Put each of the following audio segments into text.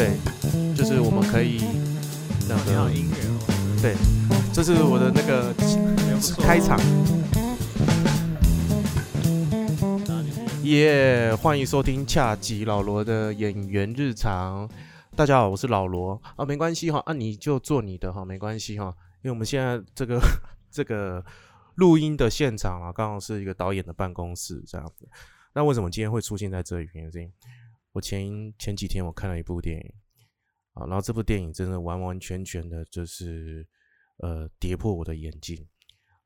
对，就是我们可以那个，你好音乐哦，对，这是我的那个开场，耶欢迎收听恰吉老罗的演员日常。大家好，我是老罗。啊，没关系哈，啊你就做你的哈，没关系哈，因为我们现在这个 这个录音的现场啊，刚好是一个导演的办公室这样子。那为什么今天会出现在这里？原因我前前几天我看了一部电影啊，然后这部电影真的完完全全的就是呃跌破我的眼镜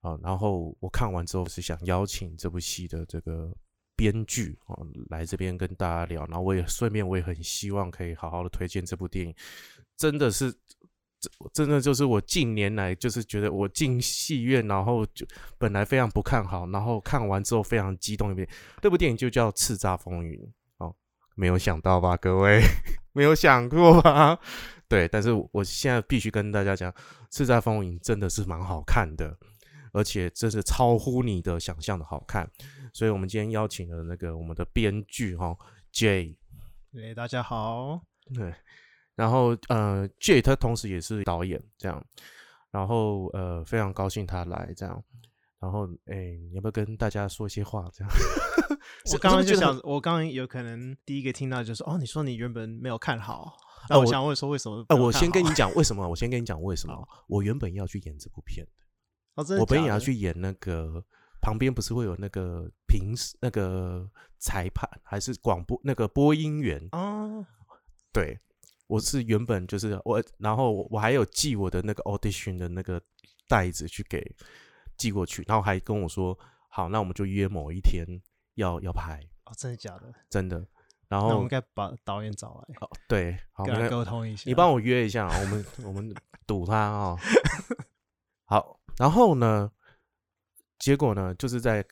啊，然后我看完之后是想邀请这部戏的这个编剧啊来这边跟大家聊，然后我也顺便我也很希望可以好好的推荐这部电影，真的是。这真的就是我近年来就是觉得我进戏院，然后就本来非常不看好，然后看完之后非常激动一遍。这部电影就叫《叱咤风云》哦，没有想到吧，各位，没有想过吧？对，但是我现在必须跟大家讲，《叱咤风云》真的是蛮好看的，而且真是超乎你的想象的好看。所以我们今天邀请了那个我们的编剧哈、J，对，大家好，对，然后呃，J 他同时也是导演这样，然后呃非常高兴他来这样。然后，哎，你要不要跟大家说一些话？这样，我刚刚就想，我刚刚有可能第一个听到就是哦，你说你原本没有看好，那呃我我想问说为什么？呃，我先跟你，讲为什么，我先跟你讲为什么。我原本要去演这部片的，哦，真的我本也要去演那个旁边不是会有那个评那个裁判还是广播那个播音员？哦，对，我是原本就是我，然后我我还有寄我的那个 audition 的那个袋子去给寄过去，然后还跟我说好，那我们就约某一天要要拍，哦，真的假的？真的。然后那我们应该把导演找来，哦对，好，跟他没关沟通一下。你帮我约一下啊，我们我们堵他啊、好，然后呢，结果呢，就是在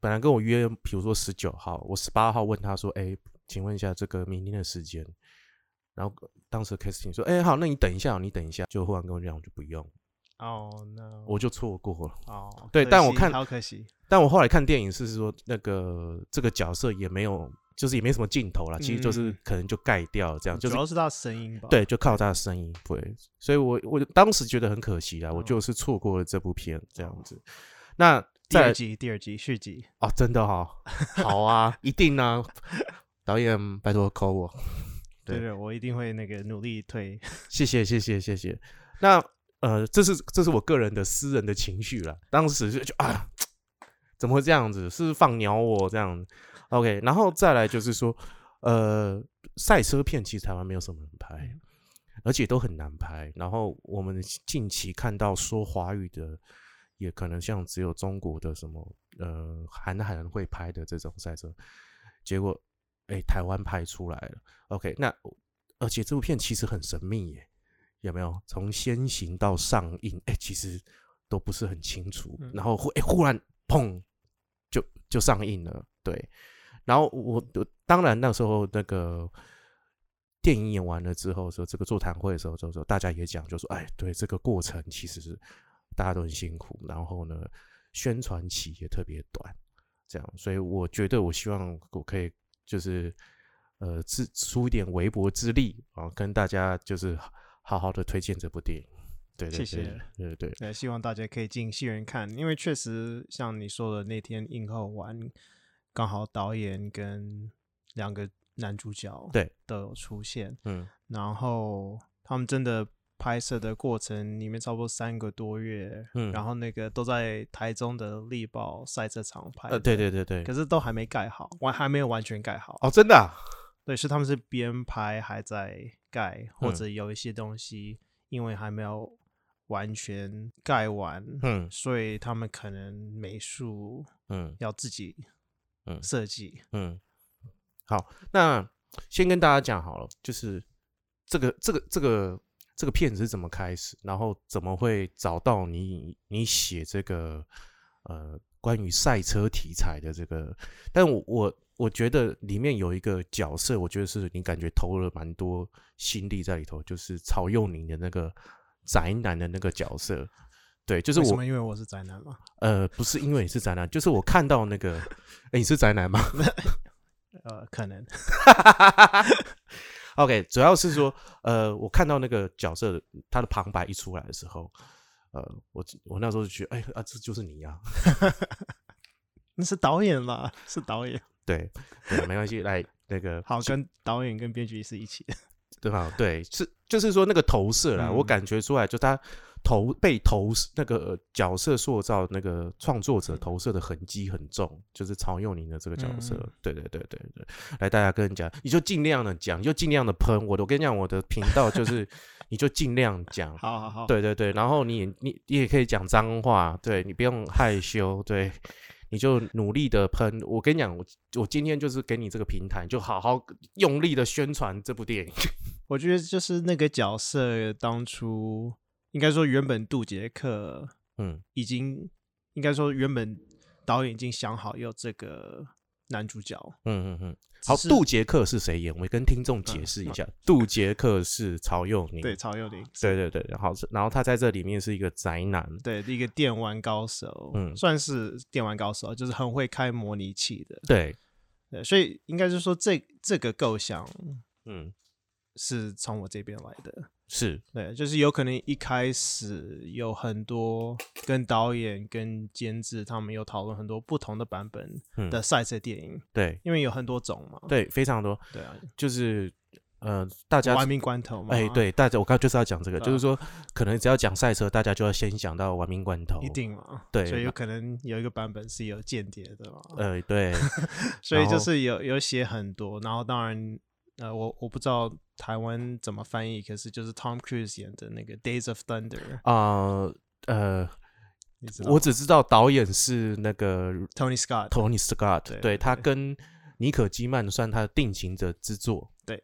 本来跟我约，比如说十九号，我十八号问他说，哎，请问一下这个明天的时间，然后当时 casting 说，哎，好，那你等一下，你等一下，就忽然跟我讲，我就不用，哦，那我就错过了。哦，对但我看好可惜，但我后来看电影是说，那个这个角色也没有，就是也没什么镜头啦，其实就是嗯可能就盖掉了这样，就是主要是他的声音吧。对，就靠他的声音，对，所以我我当时觉得很可惜啦，我哦就是错过了这部片这样子。那第二集、第二集续集，哦，真的哈、好啊，一定啊，导演拜托 call 我，对对对，我一定会那个努力推。谢谢谢谢谢谢。那呃，这是这是我个人的私人的情绪了，当时就就啊，怎么会这样子？是放鸟我这样？OK，然后再来就是说，呃，赛车片其实台湾没有什么人拍，嗯而且都很难拍。然后我们近期看到说华语的，也可能像只有中国的什么呃韩寒会拍的这种赛车，结果哎台湾拍出来了。OK，那而且这部片其实很神秘耶，有没有？从先行到上映，哎，其实都不是很清楚。嗯然后忽哎忽然砰就就上映了，对。然后我我当然那时候那个电影演完了之后，说这个座谈会的时候，就说大家也讲，就说哎，对这个过程其实是大家都很辛苦，然后呢，宣传期也特别短，这样，所以我觉得我希望我可以就是呃自出一点微薄之力啊，跟大家就是好好的推荐这部电影。对对对谢谢对对对，希望大家可以进戏院看，因为确实像你说的，那天映后完，刚好导演跟两个男主角对都有出现，嗯然后他们真的拍摄的过程里面差不多三个多月，嗯然后那个都在台中的力宝赛车场拍，呃对对，对对，可是都还没盖好，完还没有完全盖好，哦真的啊、对，是他们是边拍还在盖，或嗯。者有一些东西因为还没有完全盖完，嗯。所以他们可能美术嗯。要自己嗯。设计。嗯，好，那先跟大家讲好了，就是这个这个这个这个片子是怎么开始，然后怎么会找到你你写这个呃关于赛车题材的这个，但我我我觉得里面有一个角色，我觉得是你感觉投了蛮多心力在里头，就是曹佑宁的那个宅男的那个角色。对，就是我为什么？因为我是宅男嘛。呃，不是因为你是宅男，就是我看到那个，哎、你是宅男吗？呃，可能 OK，主要是说，呃，我看到那个角色他的旁白一出来的时候，呃，我我那时候就觉得，哎啊，这就是你呀、那是导演吧？是导演。对对，没关系，来那个好，跟导演跟编剧是一起的。对吧？对，是就是说那个投射啦，嗯我感觉出来，就他投被投那个呃角色塑造那个创作者投射的痕迹很重，就是曹佑宁的这个角色。嗯对对对对对，来大家跟人讲，你就尽量的讲，你就尽量的喷我的。我跟你讲，我的频道就是你就尽量讲。好好好，对对对，然后你也你你也可以讲脏话，对你不用害羞，对，你就努力的喷。我跟你讲，我我今天就是给你这个平台，就好好用力的宣传这部电影。我觉得就是那个角色当初应该说原本杜杰克嗯已经应该说原本导演已经想好要这个男主角。嗯嗯嗯。好，杜杰克是谁演？我跟听众解嗯释一下，杜杰克是曹佑宁。对曹佑宁，对对对，然后是然后他在这里面是一个宅男。对一个电玩高手，嗯算是电玩高手，就是很会开模拟器的。对，对，所以应该是说这这个构想嗯，是从我这边来的。是，对，就是有可能一开始有很多跟导演跟监制他们有讨论很多不同的版本嗯的赛车电影，对因为有很多种嘛。对，非常多，对啊，就是呃，大家玩命关头嘛，哎，，对，大家我刚刚就是要讲这个，就是啊说，可能只要讲赛车，大家就要先想到玩命关头。一定嘛。对所以有可能有一个版本是有间谍的嘛。呃，对，所以就是有有写很多，然后当然，呃，我我不知道台湾怎么翻译，可是就是 Tom Cruise 演的那个《Days of Thunder》，啊呃，我只知道导演是那个 Tony Scott，Tony Scott，对对他对。跟尼可基曼算他的定情者之作。对。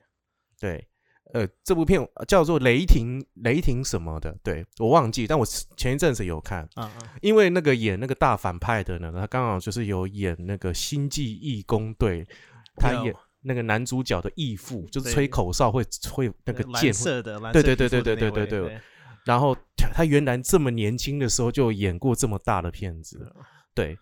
对，呃，这部片呃叫做《雷霆雷霆什么的》，对我忘记，但我前一阵子有看，啊啊，因为那个演那个大反派的呢，他刚好就是有演那个《星际义工队》，他有。演那个男主角的义父，就是吹口哨会会那个蓝剑会，色的，蓝对对对对对对对对。然后他他原来这么年轻的时候就演过这么大的片子，对，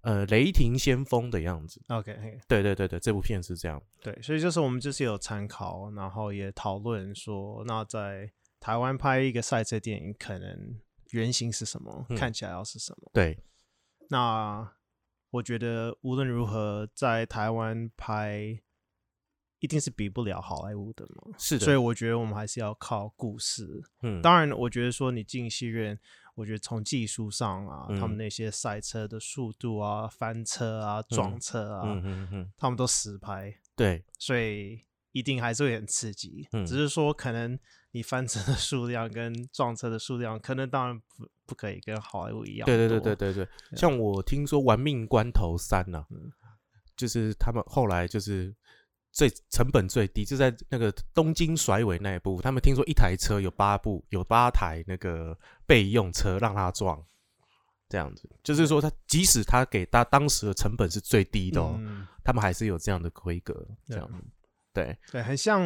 呃，雷霆先锋的样子，OK，嘿。对对对对，这部片是这样，对，所以就是我们就是有参考，然后也讨论说，那在台湾拍一个赛车电影，可能原型是什么，嗯看起来要是什么。对，那我觉得无论如何，在台湾拍一定是比不了好莱坞的嘛。是的，所以我觉得我们还是要靠故事。嗯，当然，我觉得说你进戏院，我觉得从技术上啊，他们嗯。那些赛车的速度啊、翻车啊、撞车啊，嗯嗯嗯，他们都实拍，对，所以一定还是会很刺激。嗯。只是说可能你翻车的数量跟撞车的数量，可能当然不不可以跟好莱坞一样对对对多对对对，像我听说《玩命关头三》呢嗯，就是他们后来就是最成本最低，就在那个东京甩尾那一部，他们听说一台车有八部有八台那个备用车让他撞，这样子，就是说他即使他给他当时的成本是最低的、哦，嗯，他们还是有这样的规格，这对样子，对，对，很像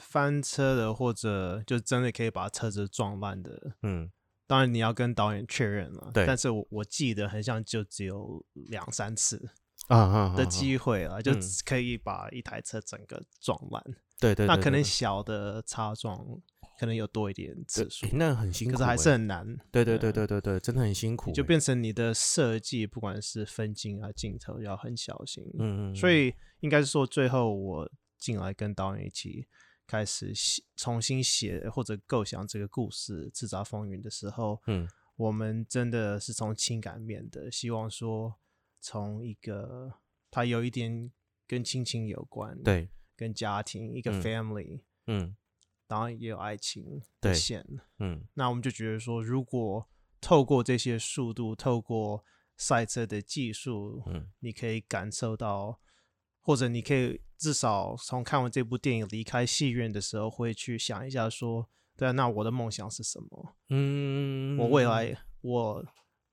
翻车的，或者就真的可以把车子撞烂的。嗯，当然你要跟导演确认了，对但是我我记得很像就只有两三次啊啊的机会了，就嗯。可以把一台车整个撞烂。对对，那可能小的擦撞可能有多一点次数，那很辛苦欸，可是还是很难。对对对对对对，真的很辛苦就变成你的设计，不管是分镜啊、镜头，要很小心。嗯嗯，所以应该是说，最后我进来跟导演一起开始写、重新写或者构想这个故事《叱咤风云》的时候，嗯。我们真的是从情感面的，希望说从一个它有一点跟亲情有关，，对，跟家庭一个嗯 family，、嗯当然也有爱情的线。嗯那我们就觉得说，如果透过这些速度，透过赛车的技术，嗯你可以感受到，或者你可以至少从看完这部电影离开戏院的时候，会去想一下说，对啊，那我的梦想是什么？嗯，我未来我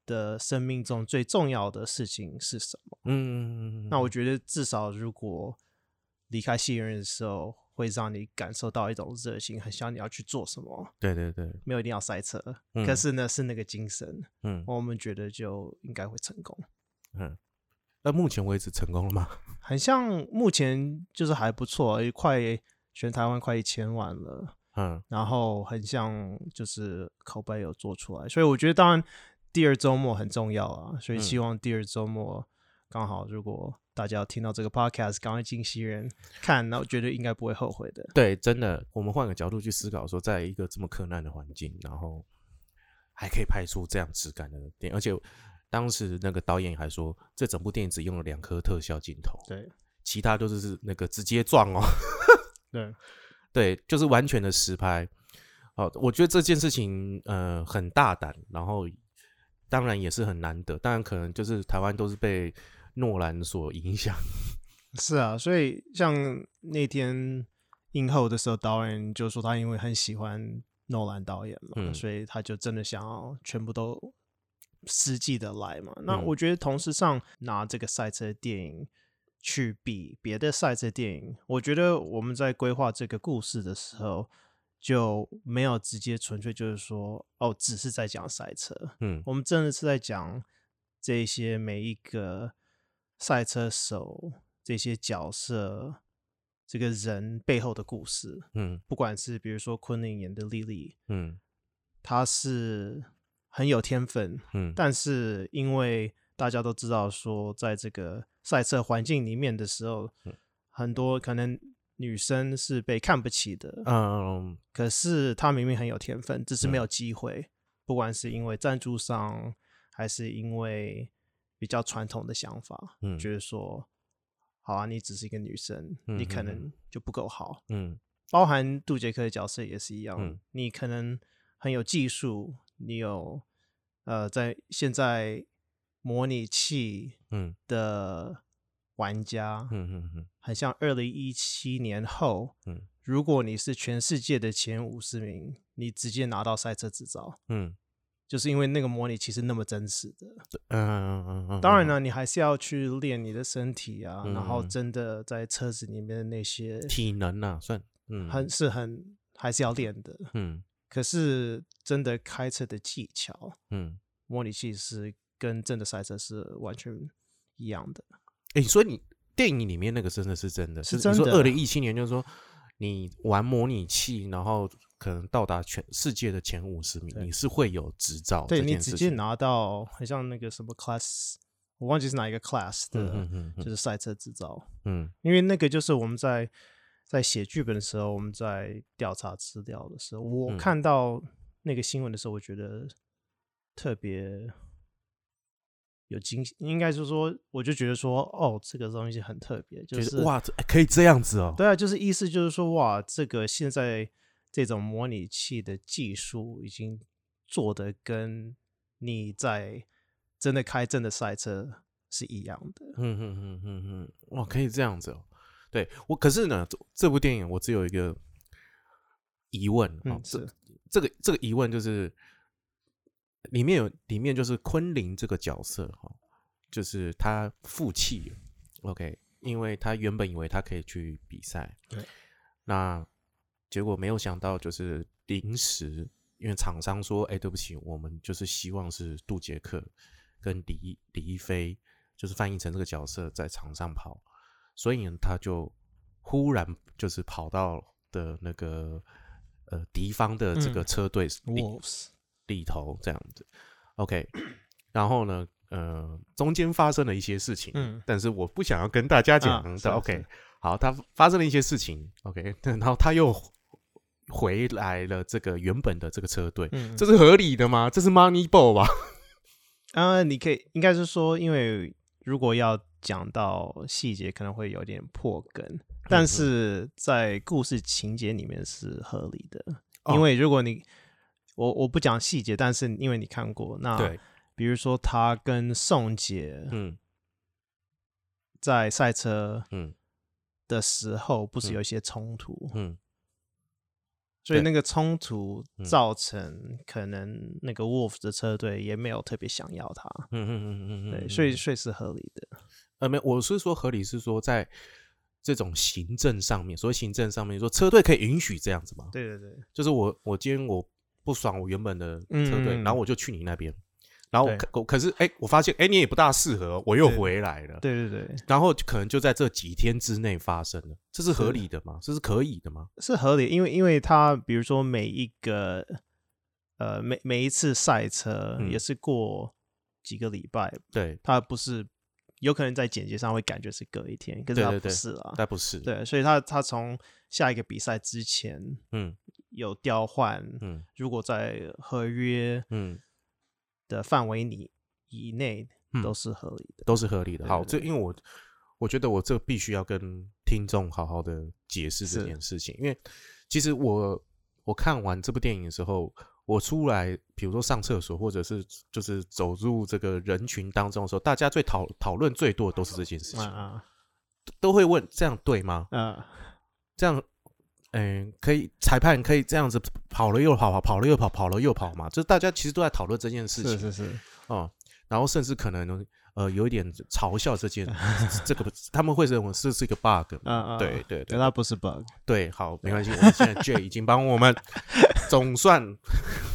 的生命中最重要的事情是什么？嗯，那我觉得至少如果离开戏院的时候，会让你感受到一种热情，很想你要去做什么。对对对，没有一定要塞车，嗯可是呢是那个精神，嗯我们觉得就应该会成功。嗯，那目前为止成功了吗？很像目前就是还不错，也快全台湾快一千万了，嗯然后很像就是口碑有做出来，所以我觉得当然第二周末很重要啊，所以嗯希望第二周末刚好如果大家有听到这个 podcast，赶快进戏院看，那我觉得应该不会后悔的。对，真的，我们换个角度去思考，说在一个这么困难的环境，然后还可以拍出这样质感的电影，而且当时那个导演还说，这整部电影只用了两颗特效镜头，对其他都是是那个直接撞哦，对，对，就是完全的实拍。好，我觉得这件事情呃很大胆，然后当然也是很难得，当然可能就是台湾都是被诺兰所影响，是啊，所以像那天映后的时候，导演就说他因为很喜欢诺兰导演嘛，嗯。所以他就真的想要全部都实际的来嘛。那嗯。我觉得同时上拿这个赛车电影去比别的赛车电影，我觉得我们在规划这个故事的时候就没有直接纯粹就是说哦，只是在讲赛车，嗯。我们真的是在讲这些每一个赛车手、这些角色、这个人背后的故事。嗯。不管是比如说昆凌演的莉莉，嗯。她是很有天分，嗯。但是因为大家都知道说，在这个赛车环境里面的时候，嗯。很多可能女生是被看不起的，嗯可是她明明很有天分，只是没嗯有机会，不管是因为赞助商，还是因为比较传统的想法，嗯觉得说，好啊，你只是一个女生，你可能。就不够好。嗯。包含杜杰克的角色也是一样，嗯你可能很有技术，你有呃，在现在模拟器嗯。的玩家，嗯嗯嗯很像二零一七年后，嗯。如果你是全世界的前五十名，你直接拿到赛车执照，嗯。就是因为那个模拟器是那么真实的。嗯嗯嗯，当然呢，你还是要去练你的身体啊，然后嗯。真的在车子里面的那些体能啊、算嗯。很是很还是要练的。嗯。可是真的开车的技巧，嗯，模拟器是跟真的赛车是完全一样的。哎、所以你电影里面那个真的是真的，是真的二零一七年，就是说你玩模拟器，然后可能到达全世界的前五十名，你是会有执照这对你。直接拿到，很像那个什么 class，我忘记是哪一个 class 的，就是赛车执照。嗯因为那个就是我们在在写剧本的时候，我们在调查资料的时候，我嗯看到那个新闻的时候，我觉得特别有惊喜，应该是说，我就觉得说，哦，这个东西很特别，就是哇可以这样子哦。对啊，就是意思就是说，哇，这个现在这种模拟器的技术已经做的跟你在真的开真的赛车是一样的。嗯嗯嗯嗯嗯，哇，可以这样子哦。对我，可是呢，这这部电影我只有一个疑问哦嗯，这是这个这个疑问就是里面有里面就是昆凌这个角色哈、就是他负气，OK，因为他原本以为他可以去比赛，对，那结果没有想到就是临时因为厂商说，哎，对不起，我们就是希望是杜杰克跟李李一飞，就是翻译成这个角色在场上跑，所以呢，他就忽然就是跑到的那个呃敌方的这个嗯车队里、Wolves，里头这样子，OK，然后呢，呃，中间发生了一些事情，嗯。但是我不想要跟大家讲 OK，好，他发生了一些事情，OK，然后他又回来了这个原本的这个车队，嗯，这是合理的吗？这是 Money Ball 吧？啊，你可以应该是说，因为如果要讲到细节，可能会有点破梗，嗯但是在故事情节里面是合理的，哦。因为如果你我我不讲细节，但是因为你看过，那对，比如说他跟宋杰嗯在赛车嗯的时候，不是嗯有一些冲突，嗯对所以那个冲突嗯造成可能那个 Wolf 的车队也没有特别想要他，嗯嗯嗯嗯嗯，对，嗯所以所以是合理的。呃，没，我是说合理是说在这种行政上面，所谓行政上面说车队可以允许这样子吗？对对对，就是我我今天我不爽我原本的车队，嗯。然后我就去你那边，然后可可可是哎、我发现哎、你也不大适合，我又回来了。对对对，然后可能就在这几天之内发生了，这是合理的吗？这是可以的吗？是合理，因为因为他比如说每一个呃每每一次赛车嗯。也是过几个礼拜，对，他不是有可能在简介上会感觉是隔一天，可是他不是啊。他不是。，对，所以他他从下一个比赛之前嗯有调换，嗯如果在合约嗯，的范围里以内嗯都是合理的。都是合理的。好，这因为我我觉得我这必须要跟听众好好的解释这件事情，因为其实我我看完这部电影的时候，我出来，比如说上厕所，或者是就是走入这个人群当中的时候，大家最讨讨论最多的都是这件事情，都会问这样对吗？啊！这样，嗯、可以裁判可以这样子跑了又跑，跑了又跑，跑了又跑嘛？就是大家其实都在讨论这件事情是是是，哦、然后甚至可能呃有一点嘲笑这件这个，他们会认为这是一个 bug 嗯嗯啊，对对对那，不是 bug。对，好，没关系，我们现在 J 已经帮我们总算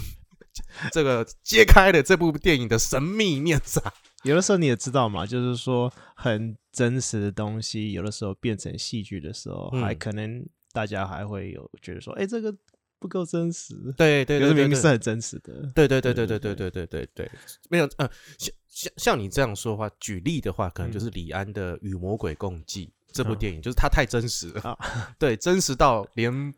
这个揭开了这部电影的神秘面纱。有的时候你也知道嘛，就是说很真实的东西，有的时候变成戏剧的时候，嗯。还可能大家还会有觉得说，哎、这个不够真实。对对对对对。可是明明是很真实的。对对对对对对对对。对对没有呃，像像像你这样说的话，举例的话，可能嗯就是李安的《与魔鬼共济》这部嗯。电影，就是它太真实了，啊。对，真实到连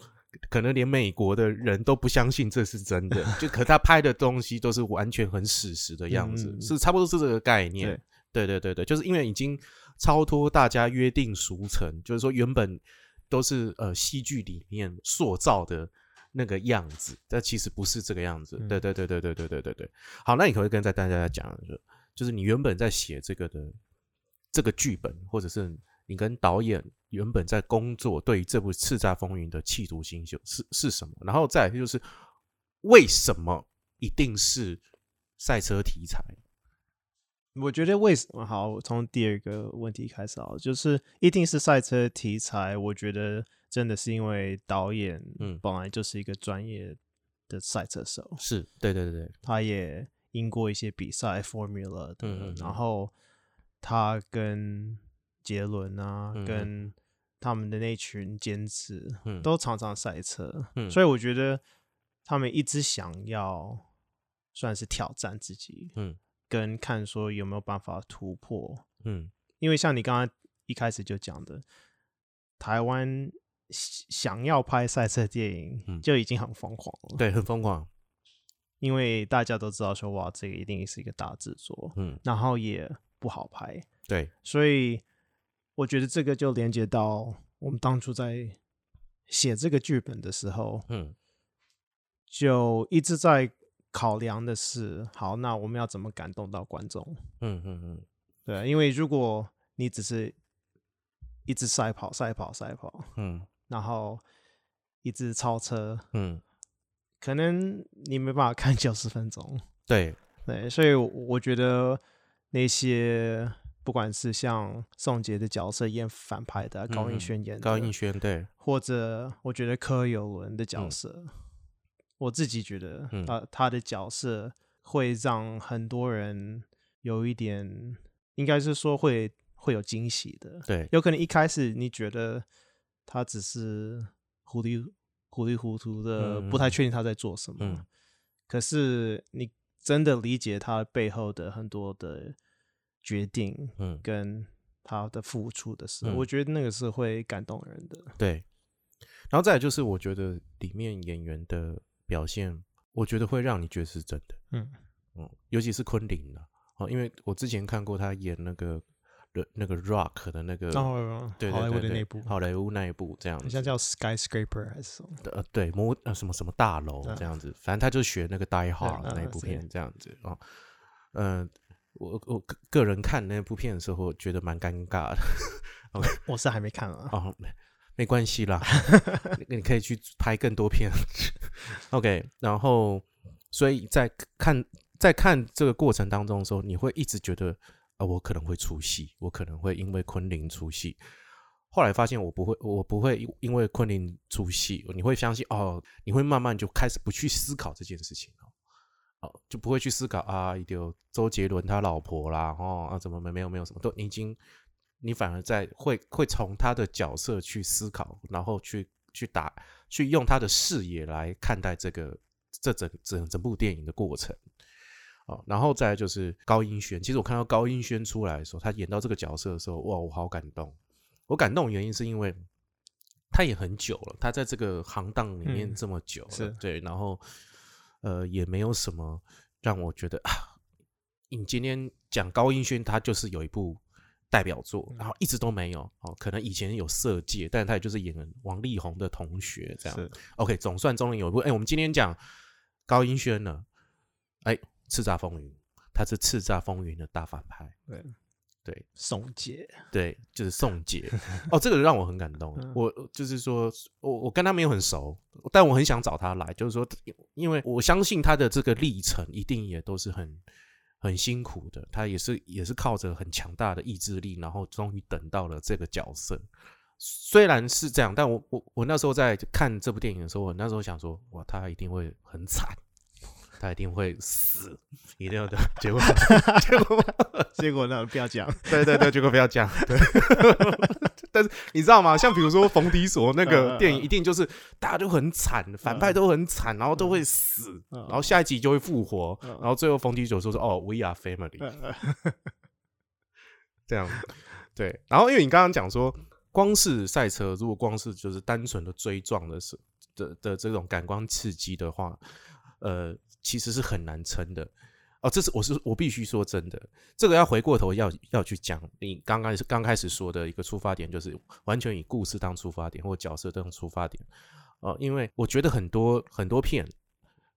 可能连美国的人都不相信这是真的，就可他拍的东西都是完全很史实的样子，嗯是差不多是这个概念。对对对对，就是因为已经超脱大家约定俗成，就是说原本都是呃戏剧里面塑造的那个样子，但其实不是这个样子。嗯对对对对对对对对对。好，那你可不可以跟在大家讲，就就是你原本在写这个的这个剧本，或者是你跟导演原本在工作对于这部《叱咤风云》的企图心就是是什么？然后再来就是为什么一定是赛车题材？我觉得为什么好？从第二个问题开始啊，就是一定是赛车题材。我觉得真的是因为导演嗯本来就是一个专业的赛车手，是对对对对，他也赢过一些比赛 Formula 的，嗯嗯嗯然后他跟杰伦啊，跟他们的那群监制，嗯。都常常赛车，嗯。所以我觉得他们一直想要算是挑战自己，嗯。跟看说有没有办法突破，嗯。因为像你刚刚一开始就讲的，台湾想想要拍赛车电影嗯。就已经很疯狂了，对，很疯狂。因为大家都知道说哇，这个一定是一个大制作，嗯，然后也不好拍，对，所以我觉得这个就连接到我们当初在写这个剧本的时候，嗯。就一直在考量的是，好，那我们要怎么感动到观众？嗯嗯嗯。对啊，因为如果你只是一直赛跑、赛跑、赛跑，嗯。然后一直超车，嗯，可能你没办法看九十分钟。对，对，所以我我觉得那些不管是像宋杰的角色演反派的啊、高嗯嗯应轩演的，高应轩对，或者我觉得柯有伦的角嗯。色，我自己觉得嗯。他他的角色会让很多人有一点，应该是说会会有惊喜的。对，有可能一开始你觉得他只是糊里糊里糊涂的，嗯不太确定他在做什么。嗯。可是你真的理解他背后的很多的决定嗯跟他的付出的时候，嗯我觉得那个是会感动人的。对。然后再来就是，我觉得里面演员的表现，我觉得会让你觉得是真的。嗯嗯，尤其是昆凌的哦，因为我之前看过他演那个那个 Rock 的那个，然后对好莱对对对坞的那部，好莱坞那一部这样子，好像叫 Skyscraper 还是什么？呃，对，摩呃什么什么大楼嗯这样子，反正他就学那个 Die 嗯 Hard 嗯那一部片这样子啊。嗯，我我个个人看那部片的时候，觉得蛮尴尬的。我是还没看啊。哦，没没关系啦，你你可以去拍更多片。OK，然后所以在看在看这个过程当中的时候，你会一直觉得啊、我可能会出戏，我可能会因为昆凌出戏。后来发现我不会，我不会因因为昆凌出戏，你会相信哦，你会慢慢就开始不去思考这件事情哦。哦，就不会去思考啊，有周杰伦他老婆啦，哦啊，怎么没没有没有什么，都已经你反而在会会从他的角色去思考，然后去去打去用他的视野来看待这个这整整整部电影的过程。哦，然后再就是高音轩，其实我看到高音轩出来的时候，他演到这个角色的时候，哇，我好感动。我感动原因是因为他也很久了，他在这个行当里面这么久了，对，然后呃也没有什么让我觉得啊，你今天讲高音轩，他就是有一部代表作，然后一直都没有哦，可能以前有色戒，但是他也就是演王力宏的同学这样。OK，总算终于有一部，哎，我们今天讲高音轩呢，哎。叱咤风云，他是叱咤风云的大反派。对，对，宋杰，对，就是宋杰。哦，这个让我很感动。我就是说，我我跟他没有很熟，但我很想找他来。就是说，因为我相信他的这个历程一定也都是很很辛苦的。他也是也是靠着很强大的意志力，然后终于等到了这个角色。虽然是这样，但我我我那时候在看这部电影的时候，我那时候想说，哇，他一定会很惨。他一定会死，一定要的。结果，结果，结果那不要讲。对对对，结果不要讲。对。但是你知道吗？像比如说《冯迪所》那个电影，一定就是大家都很惨，反派都很惨，然后都会死，然后下一集就会复活，然后最后冯迪所说说：“哦，We are family。” 这样。对。然后，因为你刚刚讲说，光是赛车，如果光是就是单纯的追撞的是的的这种感官刺激的话，呃。其实是很难撑的哦，这是我是我必须说真的，这个要回过头要要去讲你刚刚是刚开始说的一个出发点，就是完全以故事当出发点或角色当出发点哦，因为我觉得很多很多片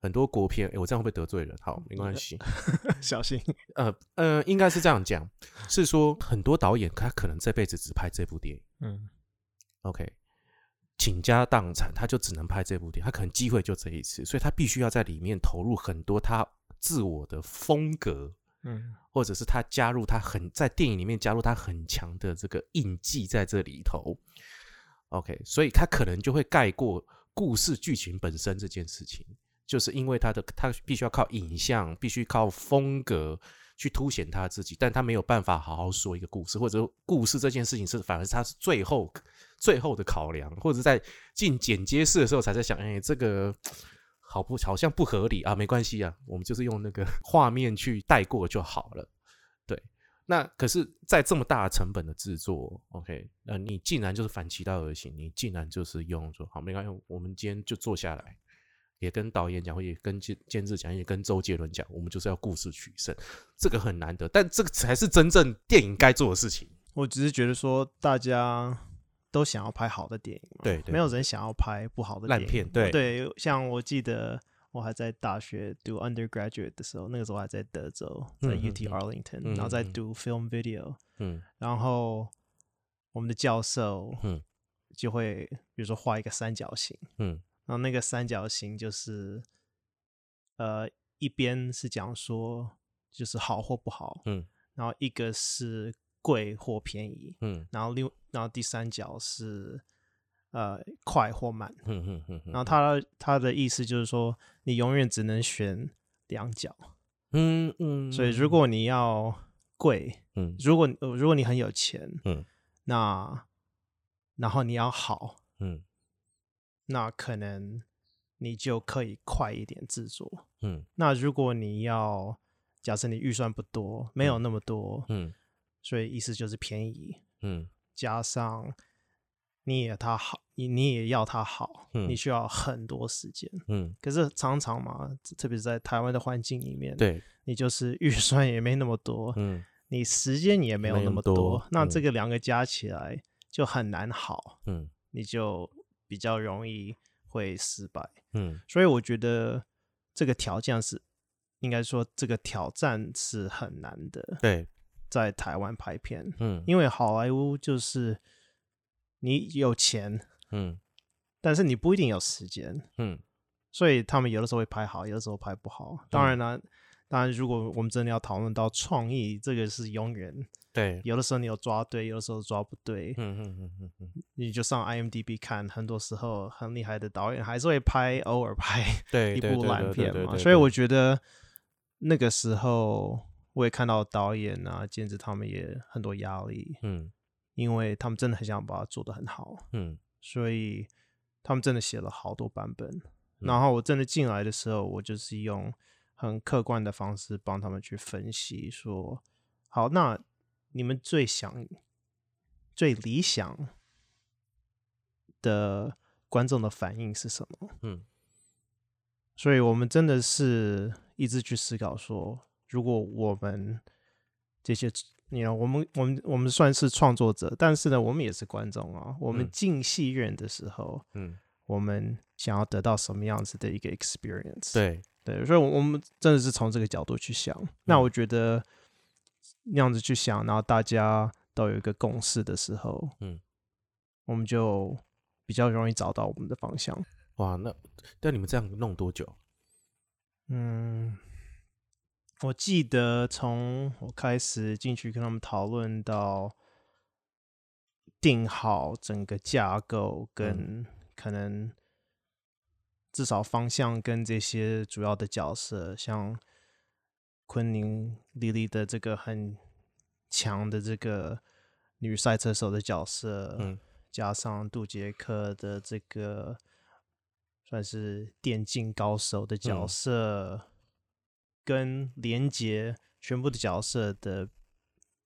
很多国片，哎，我这样会不会得罪人？好，没关系，小心。呃呃，应该是这样讲，是说很多导演他可能这辈子只拍这部电影，嗯，OK。倾家荡产，他就只能拍这部电影，他可能机会就这一次，所以他必须要在里面投入很多他自我的风格，嗯，或者是他加入他很在电影里面加入他很强的这个印记在这里头，OK，所以他可能就会盖过故事剧情本身这件事情，就是因为他的他必须要靠影像，必须靠风格去凸显他自己，但他没有办法好好说一个故事，或者故事这件事情是反而是他是最后。最后的考量，或者在进剪接室的时候才在想，哎，这个好不好像不合理啊？没关系啊，我们就是用那个 画面去带过就好了。对，那可是，在这么大的成本的制作，OK，那你竟然就是反其道而行，你竟然就是用说好没关系，我们今天就坐下来，也跟导演讲，也跟监监制讲，也跟周杰伦讲，我们就是要故事取胜，这个很难得，但这个才是真正电影该做的事情。我只是觉得说大家。都想要拍好的电影，对，没有人想要拍不好的烂片，对对。像我记得我还在大学读 undergraduate 的时候，那个时候还在德州，在 UT Arlington，然后在读 film video，嗯，然后我们的教授，嗯，就会比如说画一个三角形，嗯，然后那个三角形就是，呃，一边是讲说就是好或不好，嗯，然后一个是。贵或便宜，嗯，然后另然后第三角是呃快或慢，嗯嗯嗯，然后他他的意思就是说，你永远只能选两角，嗯嗯，所以如果你要贵，嗯，如果如果你很有钱，嗯，那然后你要好，嗯，那可能你就可以快一点制作，嗯，那如果你要假设你预算不多，没有那么多，嗯。所以意思就是便宜，嗯，加上你也他好，你你也要他好，嗯，你需要很多时间，嗯，可是常常嘛，特别是在台湾的环境里面，对，你就是预算也没那么多，嗯，你时间也没有那么多，那这个两个加起来就很难好，嗯，你就比较容易会失败，嗯，所以我觉得这个条件是应该说这个挑战是很难的，对。在台湾拍片，嗯，因为好莱坞就是你有钱，嗯，但是你不一定有时间，嗯，所以他们有的时候会拍好，有的时候拍不好。当然了，当然如果我们真的要讨论到创意，这个是永远对，有的时候你有抓对，有的时候抓不对，嗯嗯嗯嗯嗯，你就上 IMDB 看，很多时候很厉害的导演还是会拍，偶尔拍对一部烂片嘛。所以我觉得那个时候我也看到导演啊、监制他们也很多压力，嗯。因为他们真的很想把它做得很好，嗯。所以他们真的写了好多版本。然后我真的进来的时候，我就是用很客观的方式帮他们去分析，说好，那你们最想、最理想的观众的反应是什么？嗯所以我们真的是一直去思考说，如果我们这些，你看，我们我们我们算是创作者，但是呢，我们也是观众啊。我们嗯进戏院的时候，嗯，我们想要得到什么样子的一个 experience？对，对，所以，我我们真的是从这个角度去想。那嗯我觉得那样子去想，然后大家都有一个共识的时候，嗯，我们就比较容易找到我们的方向。哇，那但你们这样弄多久？嗯，我记得从我开始进去跟他们讨论到定好整个架构，跟可能至少方向跟这些主要的角色，像昆凌莉莉的这个很强的这个女赛车手的角色，嗯。加上杜杰克的这个算是电竞高手的角嗯。色，跟连杰全部的角色的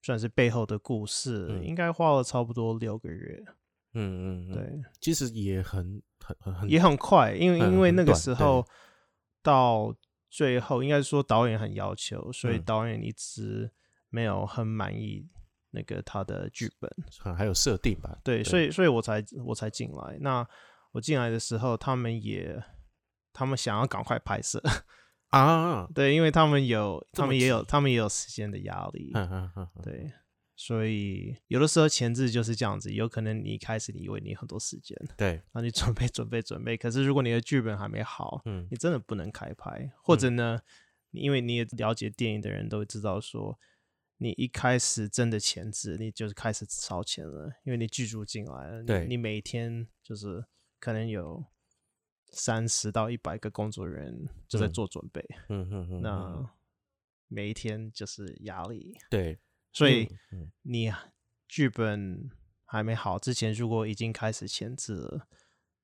算是背后的故事，嗯。应该花了差不多六个月。嗯嗯，嗯，对，其实也很很很很也很快，因为嗯因为那个时候到最后，应该是说导演很要求，所以嗯。导演一直没有很满意那个他的剧本。很还有设定吧？对，所以所以我才我才进来。那我进来的时候，他们也他们想要赶快拍摄，啊，对，因为他们有他们也有他们也有时间的压力，嗯嗯嗯嗯，对，所以有的时候前置就是这样子，有可能你一开始你以为你很多时间，对，然后你准备准备准备，可是如果你的剧本还没好，嗯你真的不能开拍，或者呢，你因为你也了解电影的人都知道说。你一开始真的前置，你就是开始烧钱了，因为你剧组进来了，你对你每天就是可能有三十到一百个工作人员就在嗯做准备，嗯嗯嗯，嗯那每一天就是压力，对，所以你剧本还没好之前，如果已经开始前置了，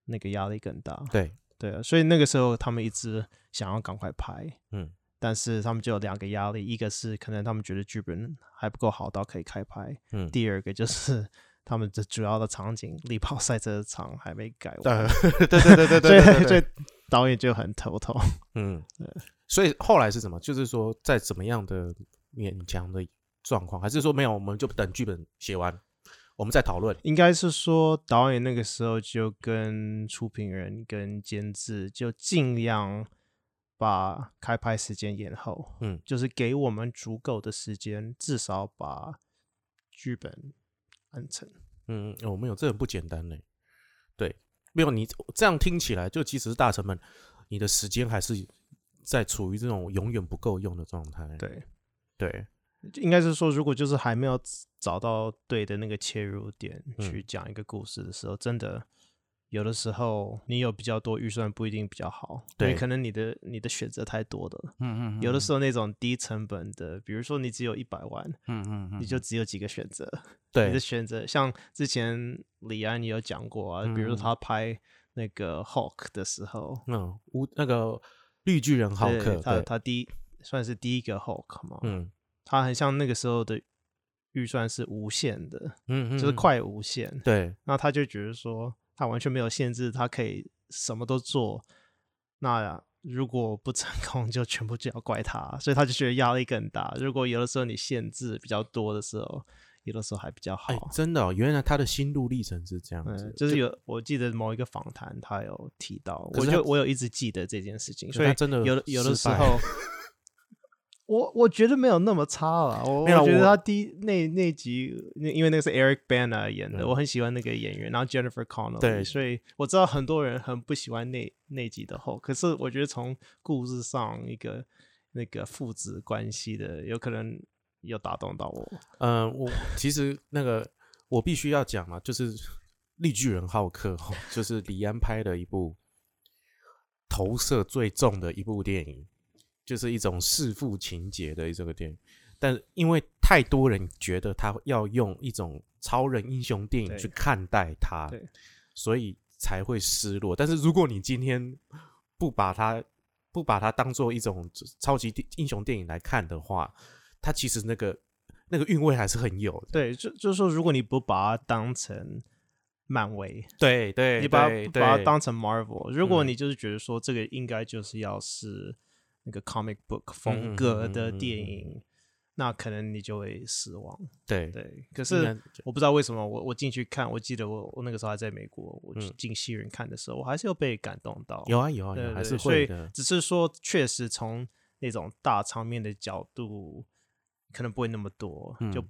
那个压力更大。对，对啊，所以那个时候他们一直想要赶快拍，嗯但是他们就有两个压力，一个是可能他们觉得剧本还不够好到可以开拍，嗯，第二个就是 他们的主要的场景力炮赛车场还没改完，呃，对对对对对所以所以导演就很头痛。嗯，所以后来是什么？就是说，在怎么样的勉强的状况，还是说没有，我们就等剧本写完，我们再讨论。应该是说导演那个时候就跟出品人跟监制就尽量把开拍时间延后，嗯，就是给我们足够的时间，至少把剧本完成。嗯，我们有这很不简单呢。对，没有你这样听起来，就即使是大成本，你的时间还是在处于这种永远不够用的状态。对，对，应该是说，如果就是还没有找到对的那个切入点嗯去讲一个故事的时候，真的有的时候你有比较多预算不一定比较好，因为对可能你的你的选择太多了。嗯嗯有的时候那种低成本的，比如说你只有一百万，嗯嗯嗯，你就只有几个选择。对你的选择，像之前李安也有讲过啊，比如他拍那个 Hulk 的时候，嗯，无那个绿巨人浩克，对他，他第一算是第一个 Hulk 嘛，嗯他很像那个时候的预算是无限的，嗯嗯，嗯，就是快无限，对，那他就觉得说他完全没有限制，他可以什么都做，那如果不成功，就全部就要怪他，所以他就觉得压力更大。如果有的时候你限制比较多的时候，有的时候还比较好。哎，真的哦，原来他的心路历程是这样子嗯，，就是有我记得某一个访谈，他有提到，我就我有一直记得这件事情，所以他真的有的有的时候，我我觉得没有那么差了。我我觉得他第一那那集，那因为那个是 Eric Bana 演的，嗯我很喜欢那个演员，然后 Jennifer Connelly，对所以我知道很多人很不喜欢那那集的后，可是我觉得从故事上一个那个父子关系的，有可能有打动到我。嗯，我其实那个我必须要讲嘛，就是《绿巨人浩克》哦，就是李安拍的一部投射最重的一部电影，就是一种弑父情节的这个电影，但因为太多人觉得他要用一种超人英雄电影去看待它，所以才会失落。但是如果你今天不把它不把它当做一种超级英雄电影来看的话，它其实那个那个韵味还是很有的。对，就就是说，如果你不把它当成漫威，对对，你把对它把它当成 Marvel，如果嗯你就是觉得说这个应该就是要是那个 comic book 嗯风格的电影，那可能你就会失望。对对，可是我不知道为什么我我进去看，我记得我我那个时候还在美国，我去嗯进戏院看的时候，我还是有被感动到。有啊有啊对对，还是对所以会。只是说，确实从那种大场面的角度，可能不会那么多，就嗯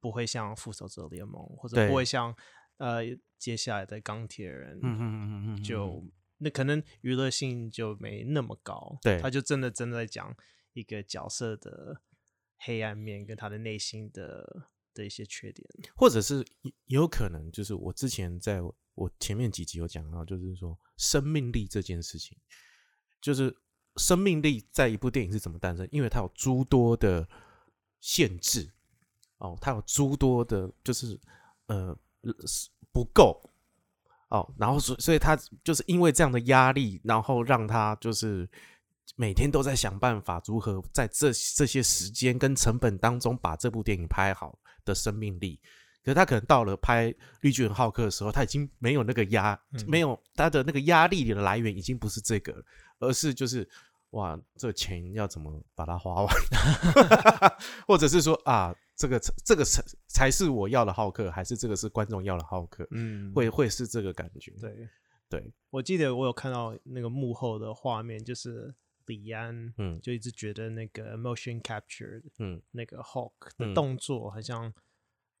不会像复仇者联盟，或者不会像呃接下来的钢铁人，嗯嗯嗯嗯嗯，就那可能娱乐性就没那么高。对他就真的真的在讲一个角色的黑暗面跟他的内心的的一些缺点。或者是也也有可能，就是我之前在我前面几集有讲到，就是说生命力这件事情，就是生命力在一部电影是怎么诞生？因为它有诸多的限制哦，它有诸多的，就是呃不够哦，然后所所以他就是因为这样的压力，然后让他就是每天都在想办法如何在这这些时间跟成本当中把这部电影拍好的生命力。可是他可能到了拍《绿巨人浩克》的时候，他已经没有那个压，嗯没有他的那个压力的来源已经不是这个了，而是就是哇，这钱要怎么把它花完，或者是说啊，这个这个才才是我要的浩克，还是这个是观众要的浩克？嗯，会会是这个感觉。对。对，我记得我有看到那个幕后的画面，就是李安，嗯就一直觉得那个 motion capture 嗯，那个 Hulk 嗯的动作好像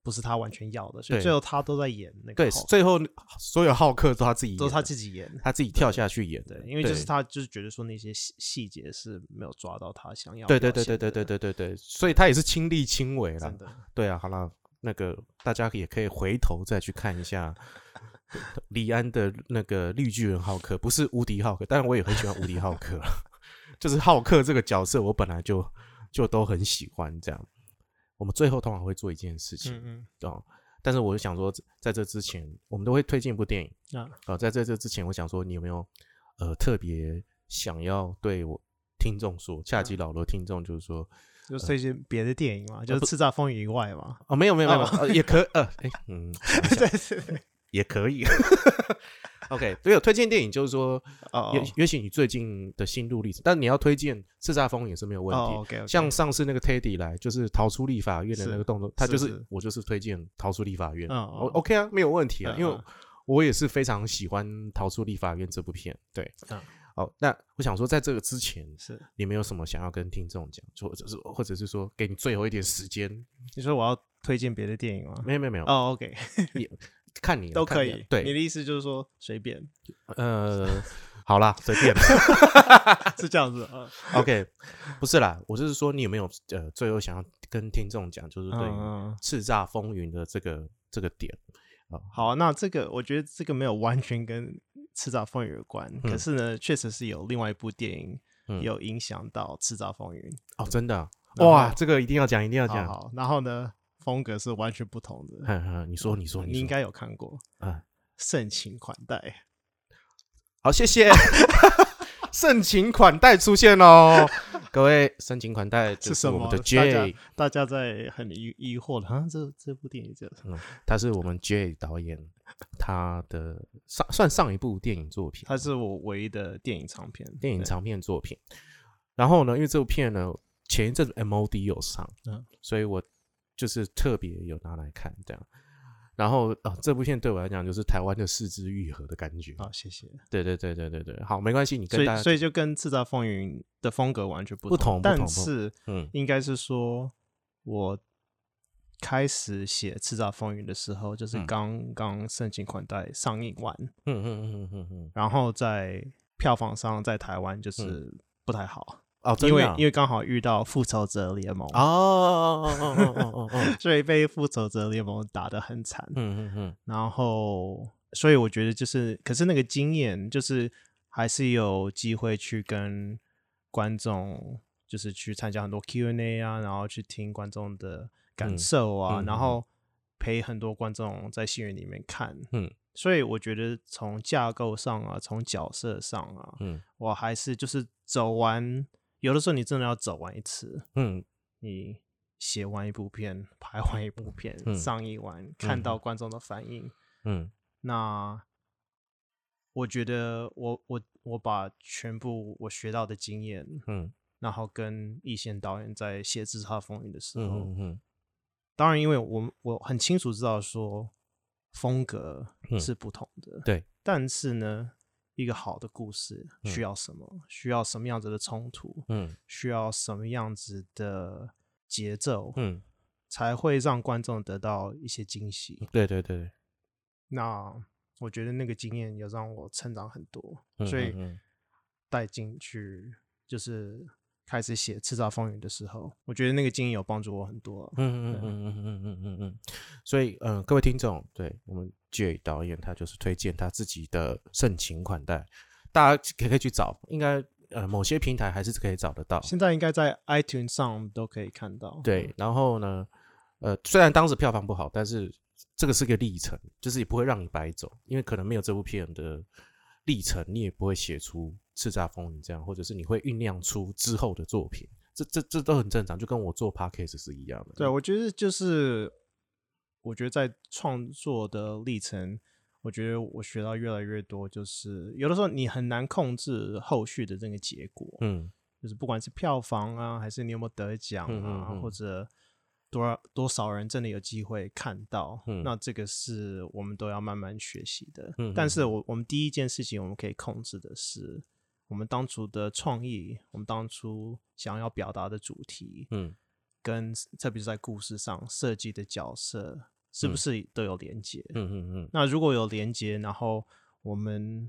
不是他完全要的，所以最后他都在演那个对，最后所有浩克都他自己演，都是他自己演。他自己跳下去演的，对，因为就是他就是觉得说那些细细节是没有抓到他想要对对对对对对对对对，所以他也是亲力亲为了真。的对啊，好了，那个大家也可以回头再去看一下李安的那个绿巨人浩克，不是无敌浩克，当然我也很喜欢无敌浩克，就是浩克这个角色，我本来就就都很喜欢这样。我们最后通常会做一件事情嗯哦，但是我就想说，在这之前，我们都会推荐一部电影嗯啊，哦，在这这之前，我想说，你有没有呃特别想要对我听众说，下集老罗听众就是说，就是这些别的电影嘛，就是《叱咤风云》以外嘛。哦，没有没有没有，也可呃，哎，嗯，对对对，也可以。OK，对，有推荐电影就是说，哦也也许你最近的心路历程，但你要推荐《叱咤风云》也是没有问题。像上次那个 Teddy 来，就是逃出立法院的那是个动作，他就是是我就是推荐逃出立法院。嗯 OK 啊，没有问题啊，因为我也是非常喜欢《逃出立法院》这部片。对，嗯好，那我想说，在这个之前，是你们有什么想要跟听众讲，或者是或者是说给你最后一点时间？你说我要推荐别的电影吗？没有没有没有，哦，OK，看你啊都可以。对，你的意思就是说随便。呃，好啦，随便。是这样子啊？OK，不是啦，我就是说，你有没有呃，最后想要跟听众讲，就是对叱咤风云的这个这个点，好啊，那这个我觉得这个没有完全跟《叱咤风云》有关，可嗯是呢，确实是有另外一部电影嗯。有影响到《叱咤风云》哦，真的啊？哇，这个一定要讲，一定要讲。好好，然后呢，风格是完全不同的。哼哼，你说，你说，你应该有看过啊。盛情款待，好，谢谢。盛情款待出现喽，各位，盛情款待 就是什么？我们的大家 J，大家在很疑疑惑的，啊，这这部电影叫什么他是我们 J 导演，他的上算上一部电影作品，他是我唯一的电影长片，电影长片作品。然后呢，因为这部片呢，前一阵子 MOD 有上，嗯所以我就是特别有拿来看这样。然后啊、这部片对我来讲就是台湾的四肢愈合的感觉。好，谢谢。对对对对对对，好，没关系，你所以，跟大家所以就跟《叱咤风云》的风格完全不不同不同但是嗯应该是说，我开始写《叱咤风云》的时候，就是嗯刚刚盛情款待上映完，嗯嗯嗯嗯嗯嗯，然后在票房上在台湾就是不太好，哦，因为因为刚好遇到《复仇者联盟》哦哦哦哦哦哦哦，所以被《复仇者联盟》打得很惨。嗯嗯嗯。然后，所以我觉得就是，可是那个经验就是还是有机会去跟观众就是去参加很多 Q&A 啊，然后去听观众的感嗯受啊，嗯嗯。然后陪很多观众在戏院里面看。嗯。所以我觉得从架构上啊，从角色上啊，嗯。我还是就是走完，有的时候你真的要走完一次，嗯。你写完一部片，拍完一部片，嗯上映完，看到观众的反应，嗯。那我觉得我我我把全部我学到的经验，嗯。然后跟一线导演在写《自杀风云》的时候，嗯嗯当然因为我我很清楚知道说风格嗯。是不同的，对，但是呢，一个好的故事嗯需要什么？需要什么样子的冲突？嗯需要什么样子的节奏？嗯，才会让观众得到一些惊喜。对对对，那我觉得那个经验有让我成长很多，嗯所以嗯嗯带进去就是开始写《叱咤风云》的时候，我觉得那个经验有帮助我很多。嗯嗯嗯嗯嗯嗯嗯嗯，所以嗯、呃各位听众，对我们 J 导演他就是推荐他自己的盛情款待，大家可以可以去找，应该呃某些平台还是可以找得到。现在应该在 iTunes 上都可以看到。对，然后呢，呃，虽然当时票房不好，但是这个是个历程，就是也不会让你白走，因为可能没有这部片的历程，你也不会写出《叱咤风云》这样，或者是你会酝酿出之后的作品，这这这都很正常，就跟我做 podcast 是一样的。对，我觉得就是，我觉得在创作的历程，我觉得我学到越来越多，就是有的时候你很难控制后续的这个结果，嗯。就是不管是票房啊，还是你有没有得奖嗯啊，嗯嗯。或者多少多少人真的有机会看到，嗯。那这个是我们都要慢慢学习的。嗯但是嗯。我我们第一件事情我们可以控制的是，我们当初的创意，我们当初想要表达的主题，嗯跟特别是在故事上设计的角色，是不嗯。是都有连接？嗯嗯嗯。那如果有连接，然后我们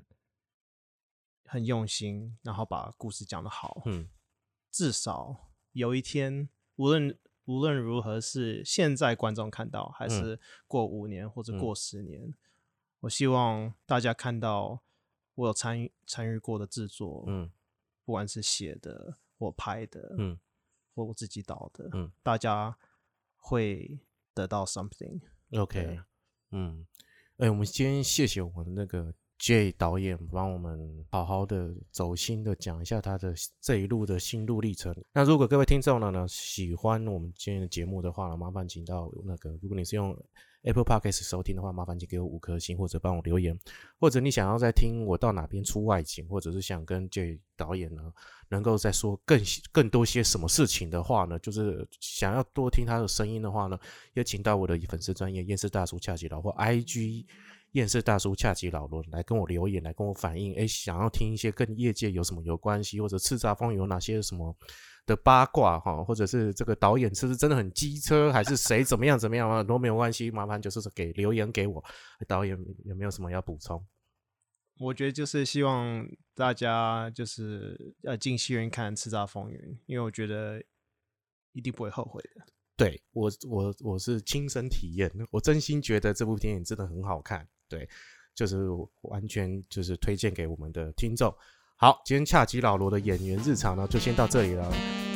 很用心，然后把故事讲得好，嗯。至少有一天，无论无论如何是现在观众看到，还是过五年或者嗯。过十年，我希望大家看到我有参与参与过的制作，嗯。不管是写的或拍的，我自己导的，嗯大家会得到 something。，OK，嗯，哎、我们今天谢谢我们那个 J 导演帮我们好好的走心的讲一下他的这一路的心路历程。那如果各位听众呢呢喜欢我们今天的节目的话呢，麻烦请到那个，如果你是用 Apple Podcast 收听的话，麻烦请给我五颗星或者帮我留言，或者你想要再听我到哪边出外景，或者是想跟 J 导演呢能够再说更更多些什么事情的话呢，就是想要多听他的声音的话呢，也请到我的粉丝专业厌世大叔恰吉老或 IG 厌世大叔恰吉老罗来跟我留言，来跟我反映，哎，想要听一些跟业界有什么有关系，或者叱咤风云有哪些什么的八卦哈，或者是这个导演是不是真的很机车，还是谁怎么样怎么样啊，都没有关系，麻烦就是给留言给我，导演有没有什么要补充？我觉得就是希望大家就是要进戏院看《叱咤风云》，因为我觉得一定不会后悔的。对我，我我是亲身体验，我真心觉得这部电影真的很好看。对，就是完全就是推荐给我们的听众。好，今天恰吉老罗的演员日常呢，就先到这里了。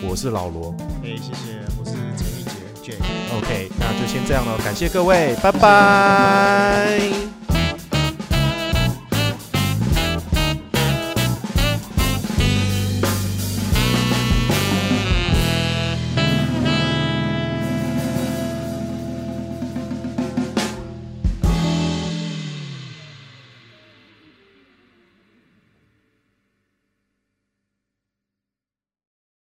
我是老罗哎、谢谢，我是陈玉杰 J。，OK，那就先这样了，感谢各位，拜拜